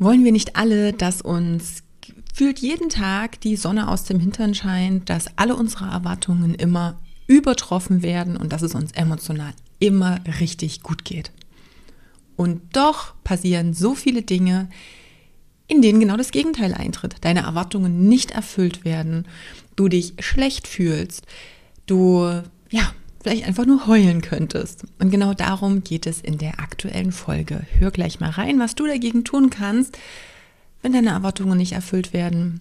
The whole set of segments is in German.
Wollen wir nicht alle, dass uns fühlt jeden Tag die Sonne aus dem Hintern scheint, dass alle unsere Erwartungen immer übertroffen werden und dass es uns emotional immer richtig gut geht. Und doch passieren so viele Dinge, in denen genau das Gegenteil eintritt. Deine Erwartungen nicht erfüllt werden, du dich schlecht fühlst, du ja, vielleicht einfach nur heulen könntest. Und genau darum geht es in der aktuellen Folge. Hör gleich mal rein, was du dagegen tun kannst, wenn deine Erwartungen nicht erfüllt werden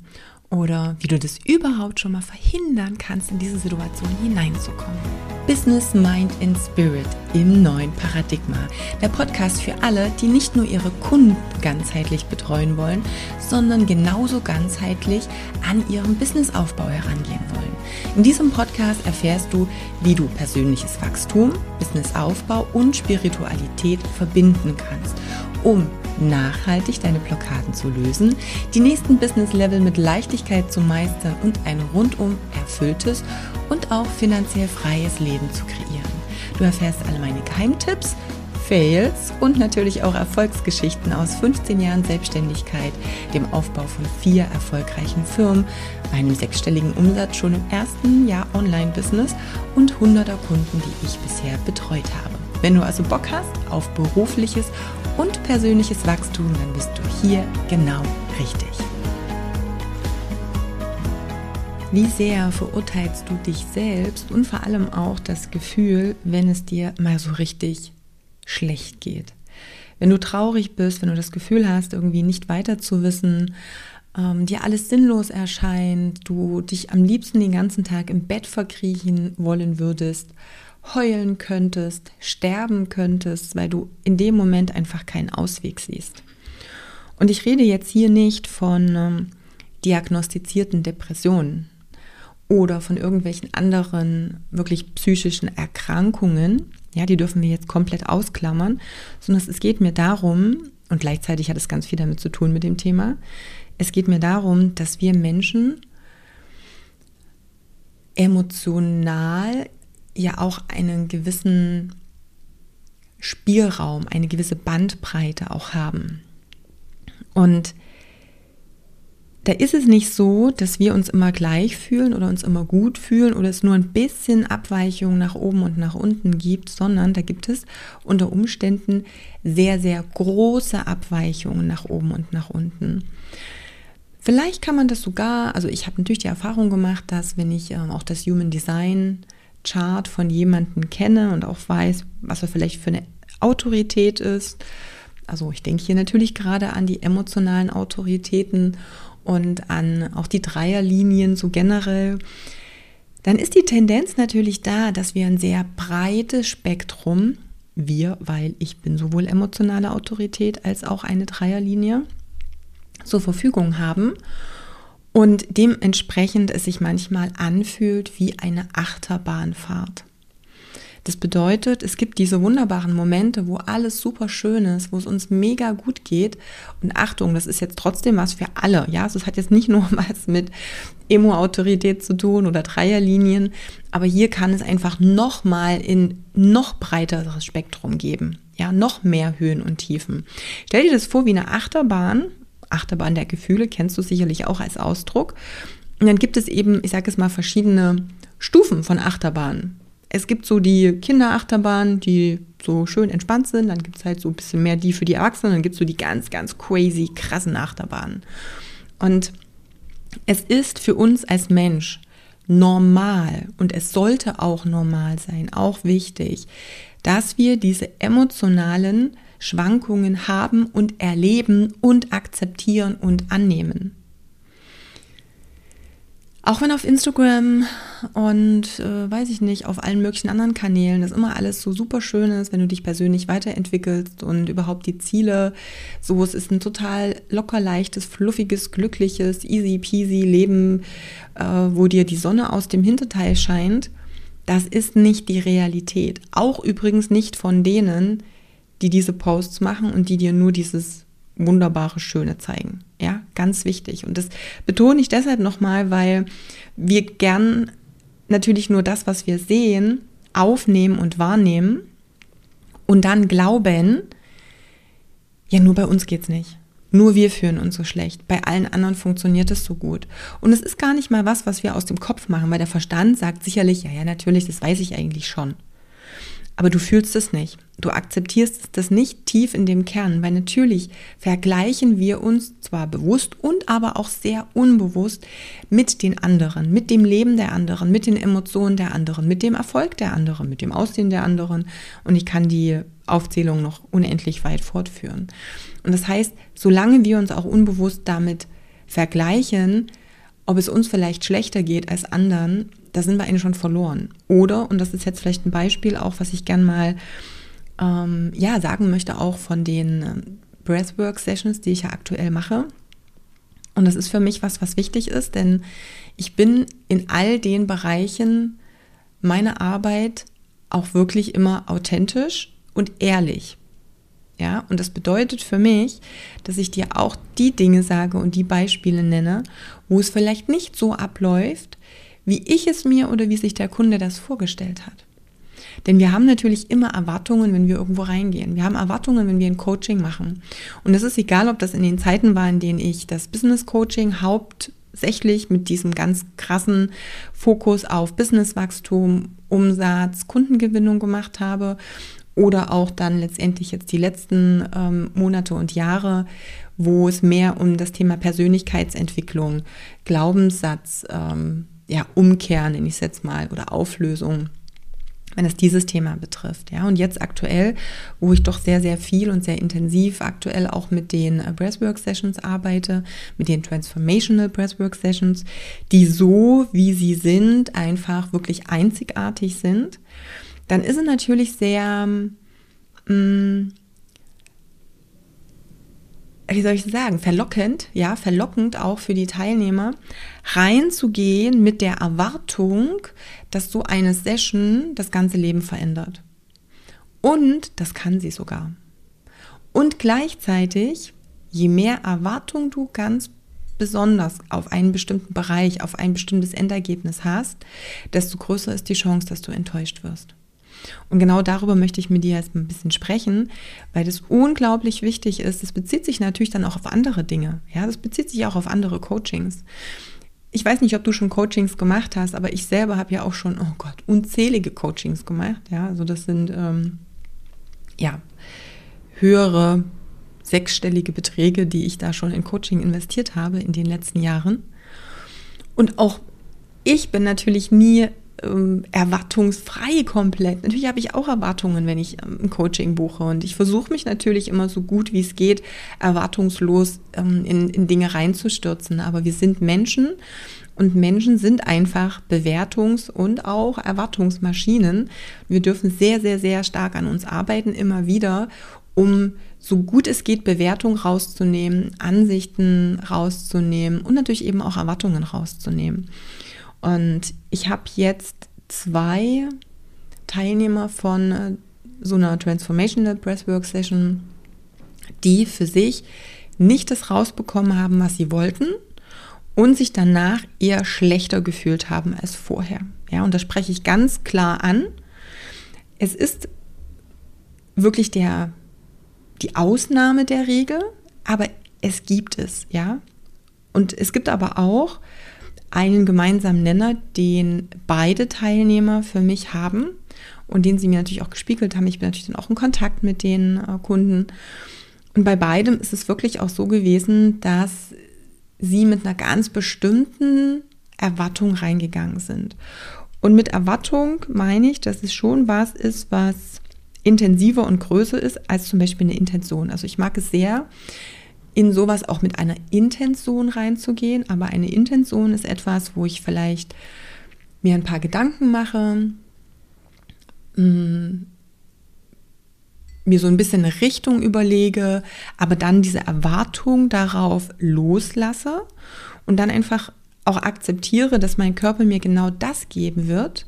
oder wie du das überhaupt schon mal verhindern kannst, in diese Situation hineinzukommen. Business, Mind and Spirit im neuen Paradigma. Der Podcast für alle, die nicht nur ihre Kunden ganzheitlich betreuen wollen, sondern genauso ganzheitlich an ihrem Businessaufbau herangehen wollen. In diesem Podcast erfährst du, wie du persönliches Wachstum, Businessaufbau und Spiritualität verbinden kannst, um nachhaltig deine Blockaden zu lösen, die nächsten Business-Level mit Leichtigkeit zu meistern und ein rundum erfülltes und auch finanziell freies Leben zu kreieren. Du erfährst alle meine Geheimtipps, Fails und natürlich auch Erfolgsgeschichten aus 15 Jahren Selbstständigkeit, dem Aufbau von vier erfolgreichen Firmen, einem sechsstelligen Umsatz schon im ersten Jahr Online-Business und hunderter Kunden, die ich bisher betreut habe. Wenn du also Bock hast auf berufliches und persönliches Wachstum, dann bist du hier genau richtig. Wie sehr verurteilst du dich selbst und vor allem auch das Gefühl, wenn es dir mal so richtig schlecht geht? Wenn du traurig bist, wenn du das Gefühl hast, irgendwie nicht weiter zu wissen, ähm, dir alles sinnlos erscheint, du dich am liebsten den ganzen Tag im Bett verkriechen wollen würdest heulen könntest, sterben könntest, weil du in dem Moment einfach keinen Ausweg siehst. Und ich rede jetzt hier nicht von ähm, diagnostizierten Depressionen oder von irgendwelchen anderen wirklich psychischen Erkrankungen. Ja, die dürfen wir jetzt komplett ausklammern, sondern es geht mir darum, und gleichzeitig hat es ganz viel damit zu tun mit dem Thema, es geht mir darum, dass wir Menschen emotional ja auch einen gewissen Spielraum, eine gewisse Bandbreite auch haben. Und da ist es nicht so, dass wir uns immer gleich fühlen oder uns immer gut fühlen oder es nur ein bisschen Abweichung nach oben und nach unten gibt, sondern da gibt es unter Umständen sehr, sehr große Abweichungen nach oben und nach unten. Vielleicht kann man das sogar, also ich habe natürlich die Erfahrung gemacht, dass wenn ich äh, auch das Human Design Chart von jemandem kenne und auch weiß, was er vielleicht für eine Autorität ist. Also ich denke hier natürlich gerade an die emotionalen Autoritäten und an auch die Dreierlinien so generell. Dann ist die Tendenz natürlich da, dass wir ein sehr breites Spektrum, wir, weil ich bin sowohl emotionale Autorität als auch eine Dreierlinie, zur Verfügung haben und dementsprechend es sich manchmal anfühlt wie eine Achterbahnfahrt. Das bedeutet, es gibt diese wunderbaren Momente, wo alles super schön ist, wo es uns mega gut geht. Und Achtung, das ist jetzt trotzdem was für alle. Ja, also es hat jetzt nicht nur was mit Emo-Autorität zu tun oder Dreierlinien, aber hier kann es einfach nochmal in noch breiteres Spektrum geben. Ja, noch mehr Höhen und Tiefen. Stell dir das vor wie eine Achterbahn Achterbahn der Gefühle, kennst du sicherlich auch als Ausdruck. Und dann gibt es eben, ich sage es mal, verschiedene Stufen von Achterbahnen. Es gibt so die Kinderachterbahnen, die so schön entspannt sind. Dann gibt es halt so ein bisschen mehr die für die Erwachsenen. Dann gibt es so die ganz, ganz crazy, krassen Achterbahnen. Und es ist für uns als Mensch normal und es sollte auch normal sein, auch wichtig, dass wir diese emotionalen Schwankungen haben und erleben und akzeptieren und annehmen. Auch wenn auf Instagram und äh, weiß ich nicht, auf allen möglichen anderen Kanälen das immer alles so super schön ist, wenn du dich persönlich weiterentwickelst und überhaupt die Ziele, so es ist ein total locker leichtes, fluffiges, glückliches, easy peasy Leben, äh, wo dir die Sonne aus dem Hinterteil scheint, das ist nicht die Realität. Auch übrigens nicht von denen, die diese Posts machen und die dir nur dieses wunderbare Schöne zeigen. Ganz wichtig. Und das betone ich deshalb nochmal, weil wir gern natürlich nur das, was wir sehen, aufnehmen und wahrnehmen und dann glauben, ja, nur bei uns geht's nicht. Nur wir fühlen uns so schlecht. Bei allen anderen funktioniert es so gut. Und es ist gar nicht mal was, was wir aus dem Kopf machen, weil der Verstand sagt sicherlich, ja, ja, natürlich, das weiß ich eigentlich schon. Aber du fühlst es nicht. Du akzeptierst das nicht tief in dem Kern, weil natürlich vergleichen wir uns zwar bewusst und aber auch sehr unbewusst mit den anderen, mit dem Leben der anderen, mit den Emotionen der anderen, mit dem Erfolg der anderen, mit dem Aussehen der anderen. Und ich kann die Aufzählung noch unendlich weit fortführen. Und das heißt, solange wir uns auch unbewusst damit vergleichen, ob es uns vielleicht schlechter geht als anderen, da sind wir eigentlich schon verloren. Oder, und das ist jetzt vielleicht ein Beispiel auch, was ich gern mal ähm, ja, sagen möchte, auch von den ähm, Breathwork-Sessions, die ich ja aktuell mache. Und das ist für mich was, was wichtig ist, denn ich bin in all den Bereichen meiner Arbeit auch wirklich immer authentisch und ehrlich. Ja, und das bedeutet für mich, dass ich dir auch die Dinge sage und die Beispiele nenne, wo es vielleicht nicht so abläuft, wie ich es mir oder wie sich der Kunde das vorgestellt hat. Denn wir haben natürlich immer Erwartungen, wenn wir irgendwo reingehen. Wir haben Erwartungen, wenn wir ein Coaching machen. Und es ist egal, ob das in den Zeiten war, in denen ich das Business Coaching hauptsächlich mit diesem ganz krassen Fokus auf Businesswachstum, Umsatz, Kundengewinnung gemacht habe oder auch dann letztendlich jetzt die letzten ähm, Monate und Jahre, wo es mehr um das Thema Persönlichkeitsentwicklung, Glaubenssatz, ähm, ja, Umkehren, nenne ich es jetzt mal, oder Auflösung, wenn es dieses Thema betrifft. Ja, und jetzt aktuell, wo ich doch sehr, sehr viel und sehr intensiv aktuell auch mit den äh, Breathwork Sessions arbeite, mit den Transformational Breathwork Sessions, die so, wie sie sind, einfach wirklich einzigartig sind dann ist es natürlich sehr, mh, mm, wie soll ich sagen, verlockend, ja, verlockend auch für die Teilnehmer, reinzugehen mit der Erwartung, dass so eine Session das ganze Leben verändert. Und das kann sie sogar. Und gleichzeitig, je mehr Erwartung du ganz besonders auf einen bestimmten Bereich, auf ein bestimmtes Endergebnis hast, desto größer ist die Chance, dass du enttäuscht wirst. Und genau darüber möchte ich mit dir jetzt ein bisschen sprechen, weil das unglaublich wichtig ist. Das bezieht sich natürlich dann auch auf andere Dinge. Ja, das bezieht sich auch auf andere Coachings. Ich weiß nicht, ob du schon Coachings gemacht hast, aber ich selber habe ja auch schon, oh Gott, unzählige Coachings gemacht. Ja, also das sind ähm, ja höhere sechsstellige Beträge, die ich da schon in Coaching investiert habe in den letzten Jahren. Und auch ich bin natürlich nie ähm, erwartungsfrei komplett. Natürlich habe ich auch Erwartungen, wenn ich ähm, ein Coaching buche. Und ich versuche mich natürlich immer so gut wie es geht, erwartungslos ähm, in, in Dinge reinzustürzen. Aber wir sind Menschen und Menschen sind einfach Bewertungs- und auch Erwartungsmaschinen. Wir dürfen sehr, sehr, sehr stark an uns arbeiten, immer wieder, um so gut es geht, Bewertung rauszunehmen, Ansichten rauszunehmen und natürlich eben auch Erwartungen rauszunehmen. Und ich habe jetzt zwei Teilnehmer von äh, so einer Transformational Breathwork Session, die für sich nicht das rausbekommen haben, was sie wollten und sich danach eher schlechter gefühlt haben als vorher. Ja, und das spreche ich ganz klar an. Es ist wirklich der, die Ausnahme der Regel, aber es gibt es, ja. Und es gibt aber auch einen gemeinsamen Nenner, den beide Teilnehmer für mich haben und den sie mir natürlich auch gespiegelt haben. Ich bin natürlich dann auch in Kontakt mit den äh, Kunden. Und bei beidem ist es wirklich auch so gewesen, dass sie mit einer ganz bestimmten Erwartung reingegangen sind. Und mit Erwartung meine ich, dass es schon was ist, was intensiver und größer ist als zum Beispiel eine Intention. Also ich mag es sehr, in sowas auch mit einer Intention reinzugehen. Aber eine Intention ist etwas, wo ich vielleicht mir ein paar Gedanken mache, mm, mir so ein bisschen eine Richtung überlege, aber dann diese Erwartung darauf loslasse und dann einfach auch akzeptiere, dass mein Körper mir genau das geben wird,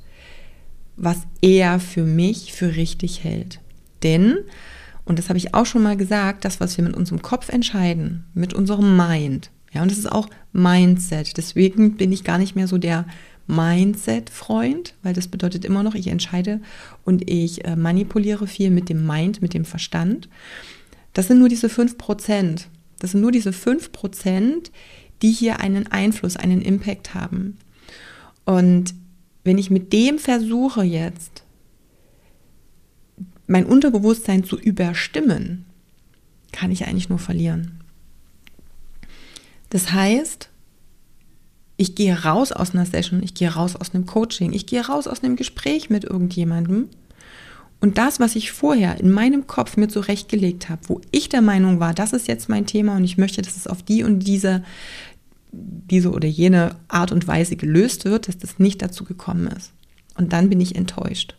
was er für mich für richtig hält. Denn und das habe ich auch schon mal gesagt, das, was wir mit unserem Kopf entscheiden, mit unserem Mind, ja, und das ist auch Mindset. Deswegen bin ich gar nicht mehr so der Mindset-Freund, weil das bedeutet immer noch, ich entscheide und ich äh, manipuliere viel mit dem Mind, mit dem Verstand. Das sind nur diese 5%. Das sind nur diese 5%, die hier einen Einfluss, einen Impact haben. Und wenn ich mit dem versuche jetzt, mein Unterbewusstsein zu überstimmen, kann ich eigentlich nur verlieren. Das heißt, ich gehe raus aus einer Session, ich gehe raus aus einem Coaching, ich gehe raus aus einem Gespräch mit irgendjemandem und das, was ich vorher in meinem Kopf mir zurechtgelegt habe, wo ich der Meinung war, das ist jetzt mein Thema und ich möchte, dass es auf die und diese, diese oder jene Art und Weise gelöst wird, dass das nicht dazu gekommen ist. Und dann bin ich enttäuscht.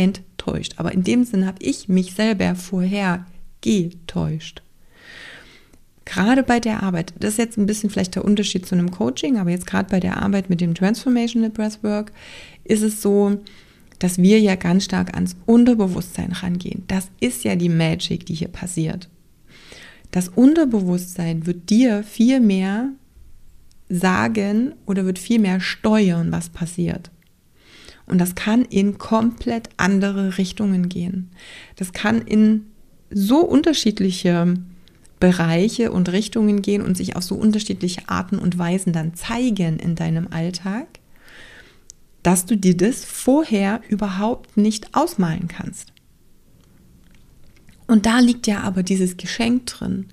Enttäuscht. Aber in dem Sinne habe ich mich selber vorher getäuscht. Gerade bei der Arbeit, das ist jetzt ein bisschen vielleicht der Unterschied zu einem Coaching, aber jetzt gerade bei der Arbeit mit dem Transformational Breathwork ist es so, dass wir ja ganz stark ans Unterbewusstsein rangehen. Das ist ja die Magic, die hier passiert. Das Unterbewusstsein wird dir viel mehr sagen oder wird viel mehr steuern, was passiert. Und das kann in komplett andere Richtungen gehen. Das kann in so unterschiedliche Bereiche und Richtungen gehen und sich auf so unterschiedliche Arten und Weisen dann zeigen in deinem Alltag, dass du dir das vorher überhaupt nicht ausmalen kannst. Und da liegt ja aber dieses Geschenk drin.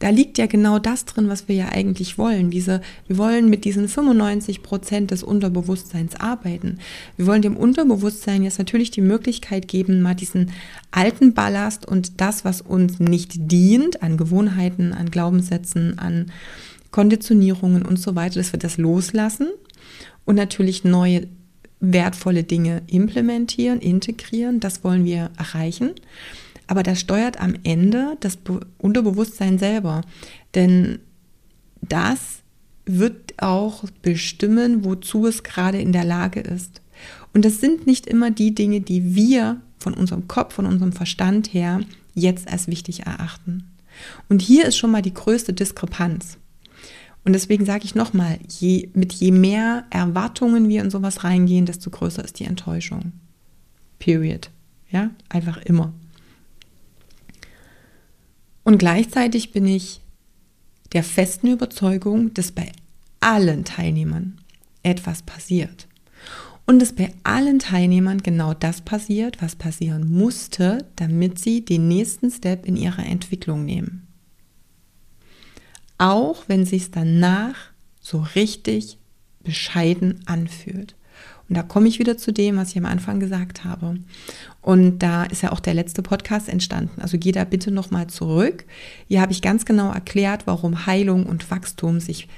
Da liegt ja genau das drin, was wir ja eigentlich wollen. Diese, wir wollen mit diesen 95 Prozent des Unterbewusstseins arbeiten. Wir wollen dem Unterbewusstsein jetzt natürlich die Möglichkeit geben, mal diesen alten Ballast und das, was uns nicht dient, an Gewohnheiten, an Glaubenssätzen, an Konditionierungen und so weiter, dass wir das loslassen und natürlich neue wertvolle Dinge implementieren, integrieren. Das wollen wir erreichen. Aber das steuert am Ende das Unterbewusstsein selber. Denn das wird auch bestimmen, wozu es gerade in der Lage ist. Und das sind nicht immer die Dinge, die wir von unserem Kopf, von unserem Verstand her jetzt als wichtig erachten. Und hier ist schon mal die größte Diskrepanz. Und deswegen sage ich nochmal, je, mit je mehr Erwartungen wir in sowas reingehen, desto größer ist die Enttäuschung. Period. Ja, einfach immer. Und gleichzeitig bin ich der festen Überzeugung, dass bei allen Teilnehmern etwas passiert. Und dass bei allen Teilnehmern genau das passiert, was passieren musste, damit sie den nächsten Step in ihrer Entwicklung nehmen. Auch wenn sich danach so richtig bescheiden anfühlt. Und da komme ich wieder zu dem, was ich am Anfang gesagt habe. Und da ist ja auch der letzte Podcast entstanden. Also geh da bitte nochmal zurück. Hier habe ich ganz genau erklärt, warum Heilung und Wachstum sich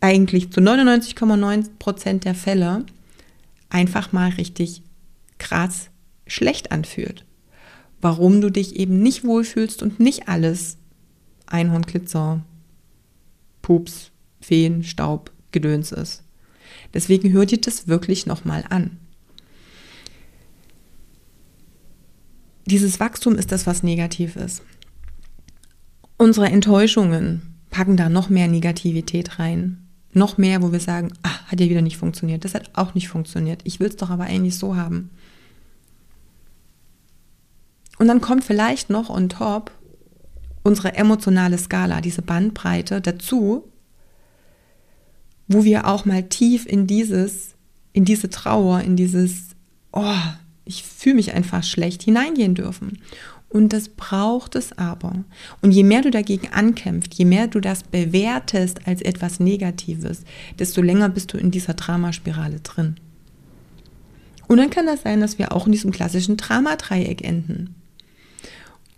eigentlich zu 99,9 Prozent der Fälle einfach mal richtig krass schlecht anfühlt. Warum du dich eben nicht wohlfühlst und nicht alles Einhornglitzer, Pups, Feen, Staub, Gedöns ist. Deswegen hör dir das wirklich nochmal an. Dieses Wachstum ist das, was negativ ist. Unsere Enttäuschungen packen da noch mehr Negativität rein. Noch mehr, wo wir sagen, ah, hat ja wieder nicht funktioniert. Das hat auch nicht funktioniert. Ich will es doch aber eigentlich so haben. Und dann kommt vielleicht noch on top unsere emotionale Skala, diese Bandbreite dazu, wo wir auch mal tief in dieses, in diese Trauer, in dieses, oh, ich fühle mich einfach schlecht hineingehen dürfen. Und das braucht es aber. Und je mehr du dagegen ankämpfst, je mehr du das bewertest als etwas Negatives, desto länger bist du in dieser Dramaspirale drin. Und dann kann das sein, dass wir auch in diesem klassischen Dramadreieck enden.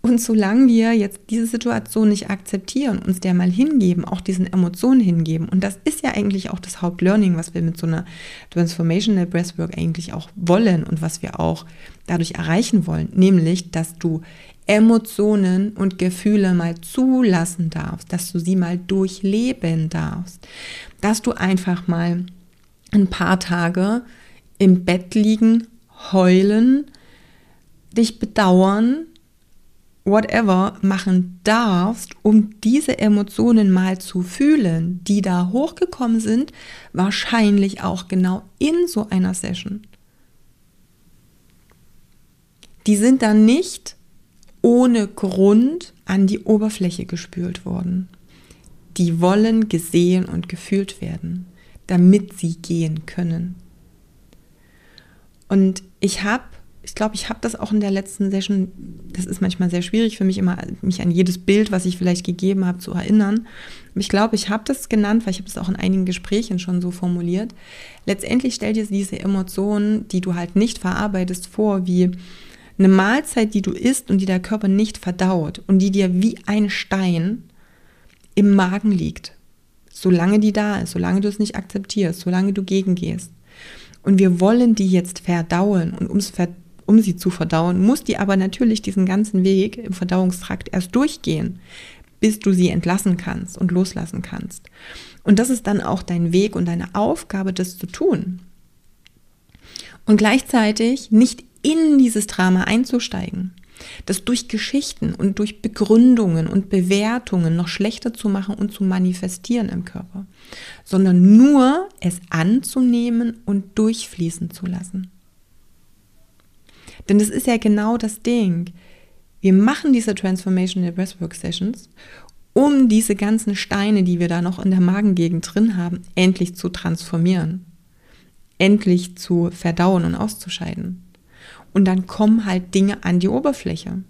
Und solange wir jetzt diese Situation nicht akzeptieren, uns der mal hingeben, auch diesen Emotionen hingeben, und das ist ja eigentlich auch das Hauptlearning, was wir mit so einer Transformational Breathwork eigentlich auch wollen und was wir auch dadurch erreichen wollen, nämlich, dass du Emotionen und Gefühle mal zulassen darfst, dass du sie mal durchleben darfst, dass du einfach mal ein paar Tage im Bett liegen, heulen, dich bedauern, whatever machen darfst, um diese Emotionen mal zu fühlen, die da hochgekommen sind, wahrscheinlich auch genau in so einer Session. Die sind dann nicht ohne Grund an die Oberfläche gespült worden. Die wollen gesehen und gefühlt werden, damit sie gehen können. Und ich habe ich glaube, ich habe das auch in der letzten Session, das ist manchmal sehr schwierig für mich immer, mich an jedes Bild, was ich vielleicht gegeben habe, zu erinnern. Ich glaube, ich habe das genannt, weil ich habe das auch in einigen Gesprächen schon so formuliert. Letztendlich stell dir diese Emotionen, die du halt nicht verarbeitest, vor, wie eine Mahlzeit, die du isst und die der Körper nicht verdaut und die dir wie ein Stein im Magen liegt. Solange die da ist, solange du es nicht akzeptierst, solange du gegengehst. Und wir wollen die jetzt verdauen. Und ums Ver um sie zu verdauen, muss die aber natürlich diesen ganzen Weg im Verdauungstrakt erst durchgehen, bis du sie entlassen kannst und loslassen kannst. Und das ist dann auch dein Weg und deine Aufgabe, das zu tun. Und gleichzeitig nicht in dieses Drama einzusteigen, das durch Geschichten und durch Begründungen und Bewertungen noch schlechter zu machen und zu manifestieren im Körper, sondern nur es anzunehmen und durchfließen zu lassen. Denn das ist ja genau das Ding. Wir machen diese Transformational Breathwork Sessions, um diese ganzen Steine, die wir da noch in der Magengegend drin haben, endlich zu transformieren. Endlich zu verdauen und auszuscheiden. Und dann kommen halt Dinge an die Oberfläche.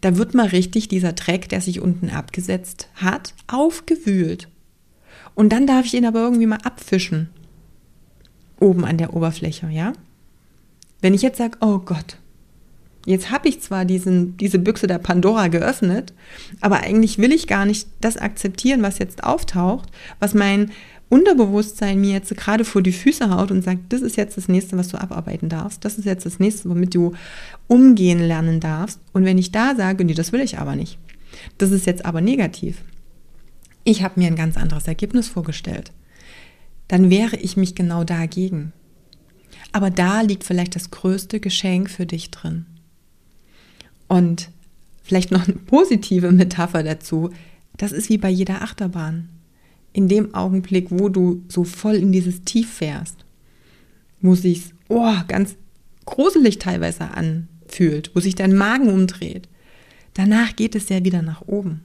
Da wird mal richtig dieser Dreck, der sich unten abgesetzt hat, aufgewühlt. Und dann darf ich ihn aber irgendwie mal abfischen. Oben an der Oberfläche, ja? Wenn ich jetzt sage, oh Gott, jetzt habe ich zwar diesen, diese Büchse der Pandora geöffnet, aber eigentlich will ich gar nicht das akzeptieren, was jetzt auftaucht, was mein Unterbewusstsein mir jetzt gerade vor die Füße haut und sagt, das ist jetzt das nächste, was du abarbeiten darfst, das ist jetzt das nächste, womit du umgehen lernen darfst. Und wenn ich da sage, nee, das will ich aber nicht, das ist jetzt aber negativ, ich habe mir ein ganz anderes Ergebnis vorgestellt, dann wehre ich mich genau dagegen. Aber da liegt vielleicht das größte Geschenk für dich drin. Und vielleicht noch eine positive Metapher dazu. Das ist wie bei jeder Achterbahn. In dem Augenblick, wo du so voll in dieses Tief fährst, wo sich oh, ganz gruselig teilweise anfühlt, wo sich dein Magen umdreht, danach geht es ja wieder nach oben.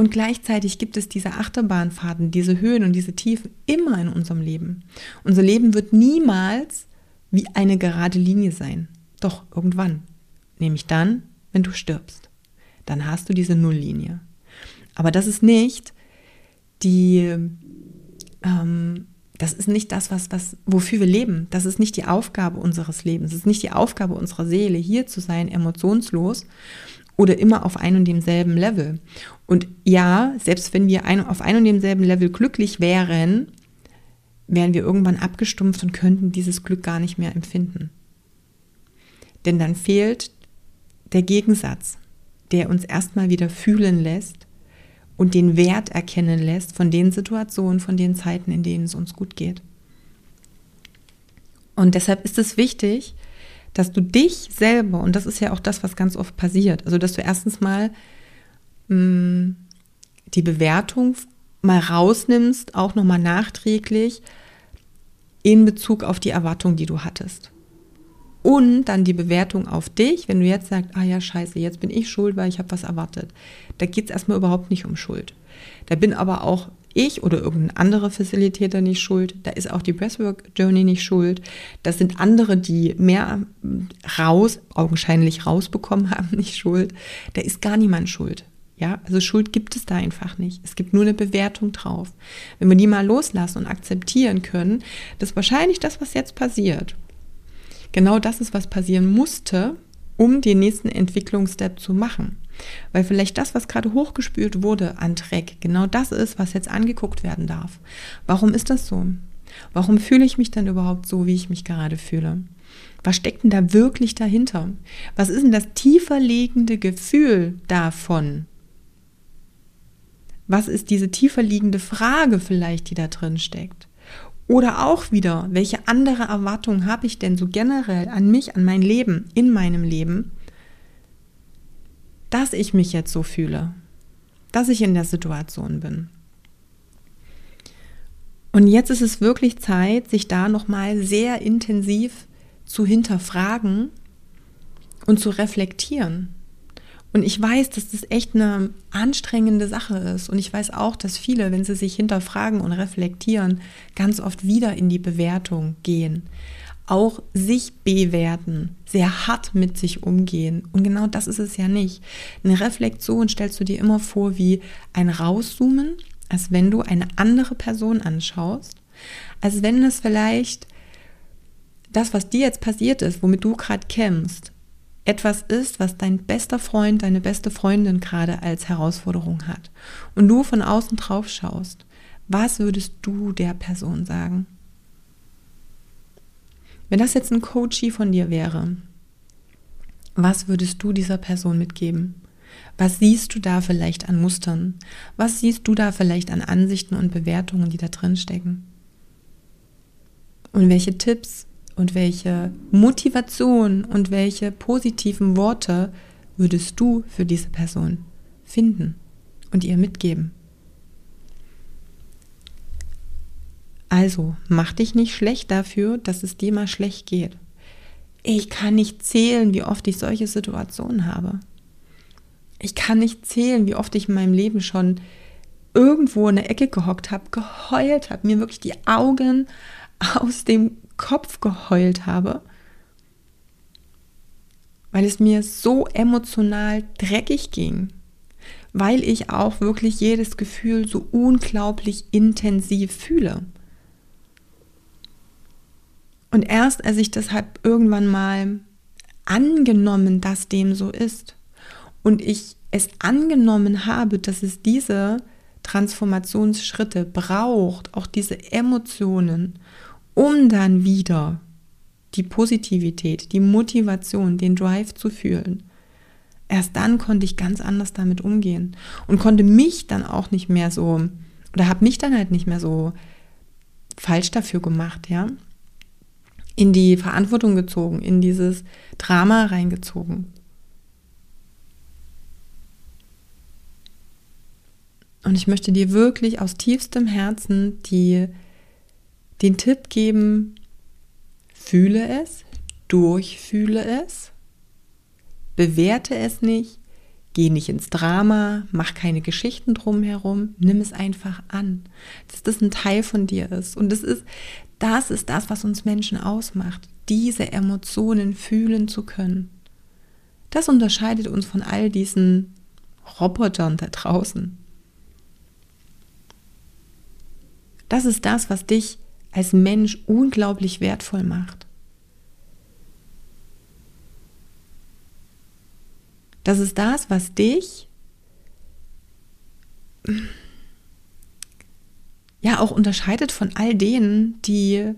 Und gleichzeitig gibt es diese Achterbahnfahrten, diese Höhen und diese Tiefen immer in unserem Leben. Unser Leben wird niemals wie eine gerade Linie sein. Doch irgendwann. Nämlich dann, wenn du stirbst. Dann hast du diese Nulllinie. Aber das ist nicht die, ähm, das ist nicht das, was, was, wofür wir leben. Das ist nicht die Aufgabe unseres Lebens. Es ist nicht die Aufgabe unserer Seele, hier zu sein, emotionslos oder immer auf ein und demselben Level. Und ja, selbst wenn wir ein, auf ein und demselben Level glücklich wären, wären wir irgendwann abgestumpft und könnten dieses Glück gar nicht mehr empfinden. Denn dann fehlt der Gegensatz, der uns erstmal wieder fühlen lässt und den Wert erkennen lässt von den Situationen, von den Zeiten, in denen es uns gut geht. Und deshalb ist es wichtig, dass du dich selber, und das ist ja auch das, was ganz oft passiert, also dass du erstens mal mh, mm, die Bewertung mal rausnimmst, auch nochmal nachträglich in Bezug auf die Erwartung, die du hattest. Und dann die Bewertung auf dich, wenn du jetzt sagst, ah ja, scheiße, jetzt bin ich schuld, weil ich habe was erwartet. Da geht es erstmal überhaupt nicht um Schuld. Da bin aber auch ich oder irgendein anderer Facilitator nicht schuld. Da ist auch die Breathwork Journey nicht schuld. Das sind andere, die mehr raus, augenscheinlich rausbekommen haben, nicht schuld. Da ist gar niemand schuld. Ja, also Schuld gibt es da einfach nicht. Es gibt nur eine Bewertung drauf. Wenn wir die mal loslassen und akzeptieren können, dass wahrscheinlich das, was jetzt passiert, genau das ist, was passieren musste, um den nächsten Entwicklungsstep zu machen. Weil vielleicht das, was gerade hochgespült wurde an Dreck, genau das ist, was jetzt angeguckt werden darf. Warum ist das so? Warum fühle ich mich dann überhaupt so, wie ich mich gerade fühle? Was steckt denn da wirklich dahinter? Was ist denn das tiefer liegende Gefühl davon? Was ist diese tiefer liegende Frage vielleicht, die da drin steckt? Oder auch wieder, welche andere Erwartung habe ich denn so generell an mich, an mein Leben, in meinem Leben, dass ich mich jetzt so fühle, dass ich in der Situation bin. Und jetzt ist es wirklich Zeit, sich da nochmal sehr intensiv zu hinterfragen und zu reflektieren. Und ich weiß, dass das echt eine anstrengende Sache ist. Und ich weiß auch, dass viele, wenn sie sich hinterfragen und reflektieren, ganz oft wieder in die Bewertung gehen. Auch sich bewerten, sehr hart mit sich umgehen. Und genau das ist es ja nicht. Eine Reflexion stellst du dir immer vor wie ein Rauszoomen, als wenn du eine andere Person anschaust, als wenn es vielleicht das, was dir jetzt passiert ist, womit du gerade kämpfst, etwas ist, was dein bester Freund, deine beste Freundin gerade als Herausforderung hat und du von außen drauf schaust, was würdest du der Person sagen? Wenn das jetzt ein Coachie von dir wäre, was würdest du dieser Person mitgeben? Was siehst du da vielleicht an Mustern? Was siehst du da vielleicht an Ansichten und Bewertungen, die da drin stecken? Und welche Tipps und welche Motivation und welche positiven Worte würdest du für diese Person finden und ihr mitgeben? Also, mach dich nicht schlecht dafür, dass es dir mal schlecht geht. Ich kann nicht zählen, wie oft ich solche Situationen habe. Ich kann nicht zählen, wie oft ich in meinem Leben schon irgendwo in der Ecke gehockt habe, geheult habe, mir wirklich die Augen aus dem Kopf geheult habe, weil es mir so emotional dreckig ging, weil ich auch wirklich jedes Gefühl so unglaublich intensiv fühle. Und erst als ich deshalb irgendwann mal angenommen, dass dem so ist und ich es angenommen habe, dass es diese Transformationsschritte braucht, auch diese Emotionen um dann wieder die Positivität, die Motivation, den Drive zu fühlen. Erst dann konnte ich ganz anders damit umgehen und konnte mich dann auch nicht mehr so oder habe mich dann halt nicht mehr so falsch dafür gemacht, ja? In die Verantwortung gezogen, in dieses Drama reingezogen. Und ich möchte dir wirklich aus tiefstem Herzen die den Tipp geben, fühle es, durchfühle es, bewerte es nicht, geh nicht ins Drama, mach keine Geschichten drumherum, nimm es einfach an, dass das ein Teil von dir ist. Und das ist, das ist das, was uns Menschen ausmacht, diese Emotionen fühlen zu können. Das unterscheidet uns von all diesen Robotern da draußen. Das ist das, was dich als Mensch unglaublich wertvoll macht. Das ist das, was dich ja auch unterscheidet von all denen, die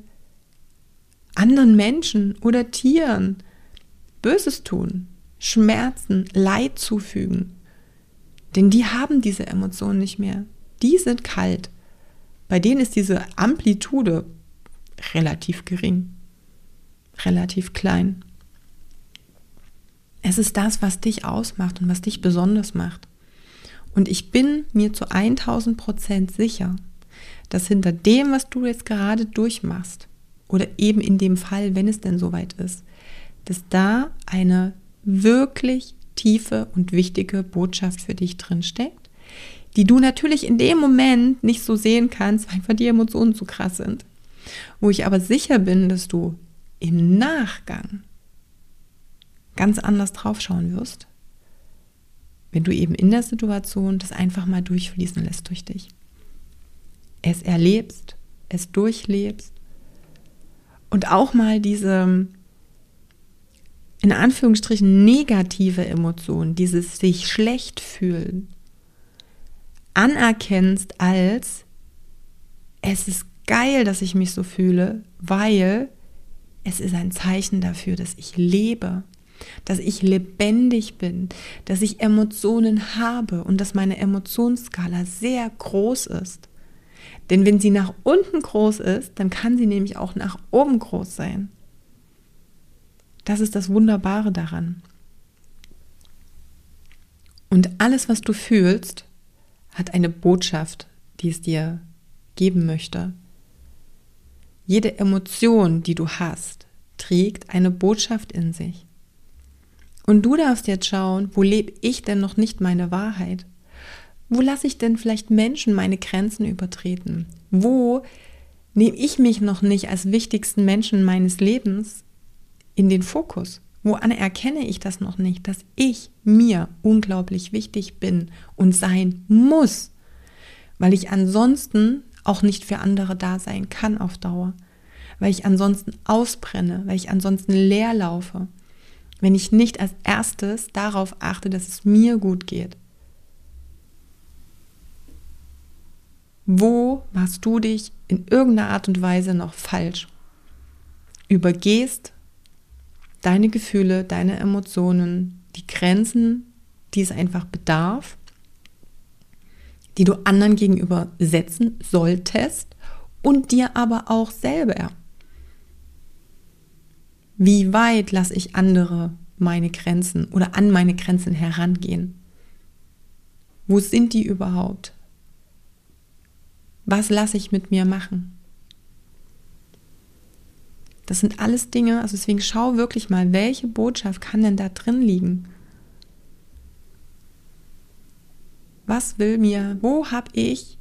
anderen Menschen oder Tieren Böses tun, Schmerzen, Leid zufügen. Denn die haben diese Emotionen nicht mehr. Die sind kalt. Bei denen ist diese Amplitude relativ gering, relativ klein. Es ist das, was dich ausmacht und was dich besonders macht. Und ich bin mir zu 1000 Prozent sicher, dass hinter dem, was du jetzt gerade durchmachst, oder eben in dem Fall, wenn es denn soweit ist, dass da eine wirklich tiefe und wichtige Botschaft für dich drinsteckt, die du natürlich in dem Moment nicht so sehen kannst, weil einfach die Emotionen zu krass sind. Wo ich aber sicher bin, dass du im Nachgang ganz anders draufschauen wirst, wenn du eben in der Situation das einfach mal durchfließen lässt durch dich. Es erlebst, es durchlebst und auch mal diese in Anführungsstrichen negative Emotion, dieses sich schlecht fühlen, anerkennst als, es ist geil, dass ich mich so fühle, weil es ist ein Zeichen dafür, dass ich lebe, dass ich lebendig bin, dass ich Emotionen habe und dass meine Emotionsskala sehr groß ist. Denn wenn sie nach unten groß ist, dann kann sie nämlich auch nach oben groß sein. Das ist das Wunderbare daran. Und alles, was du fühlst, hat eine Botschaft, die es dir geben möchte. Jede Emotion, die du hast, trägt eine Botschaft in sich. Und du darfst jetzt schauen, wo lebe ich denn noch nicht meine Wahrheit? Wo lasse ich denn vielleicht Menschen meine Grenzen übertreten? Wo nehme ich mich noch nicht als wichtigsten Menschen meines Lebens in den Fokus? Wo anerkenne ich das noch nicht, dass ich mir unglaublich wichtig bin und sein muss, weil ich ansonsten auch nicht für andere da sein kann auf Dauer, weil ich ansonsten ausbrenne, weil ich ansonsten leer laufe, wenn ich nicht als erstes darauf achte, dass es mir gut geht. Wo machst du dich in irgendeiner Art und Weise noch falsch? Übergehst deine Gefühle, deine Emotionen, die Grenzen, die es einfach bedarf, die du anderen gegenüber setzen solltest und dir aber auch selber. Wie weit lasse ich andere meine Grenzen oder an meine Grenzen herangehen? Wo sind die überhaupt? Was lasse ich mit mir machen? Das sind alles Dinge, also deswegen schau wirklich mal, welche Botschaft kann denn da drin liegen? Was will mir, wo habe ich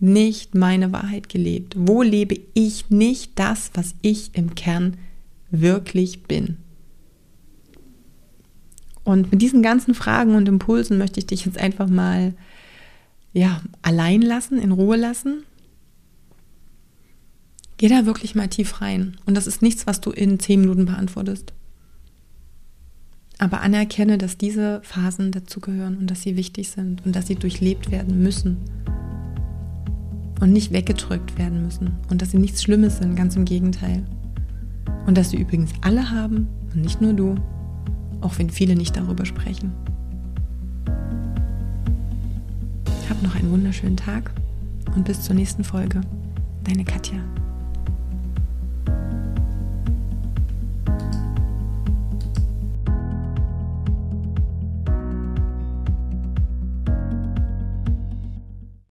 nicht meine Wahrheit gelebt? Wo lebe ich nicht das, was ich im Kern wirklich bin? Und mit diesen ganzen Fragen und Impulsen möchte ich dich jetzt einfach mal ja, allein lassen, in Ruhe lassen. Geh da wirklich mal tief rein. Und das ist nichts, was du in zehn Minuten beantwortest. Aber anerkenne, dass diese Phasen dazugehören und dass sie wichtig sind und dass sie durchlebt werden müssen. Und nicht weggedrückt werden müssen. Und dass sie nichts Schlimmes sind, ganz im Gegenteil. Und dass sie übrigens alle haben und nicht nur du, auch wenn viele nicht darüber sprechen. Hab noch einen wunderschönen Tag und bis zur nächsten Folge. Deine Katja.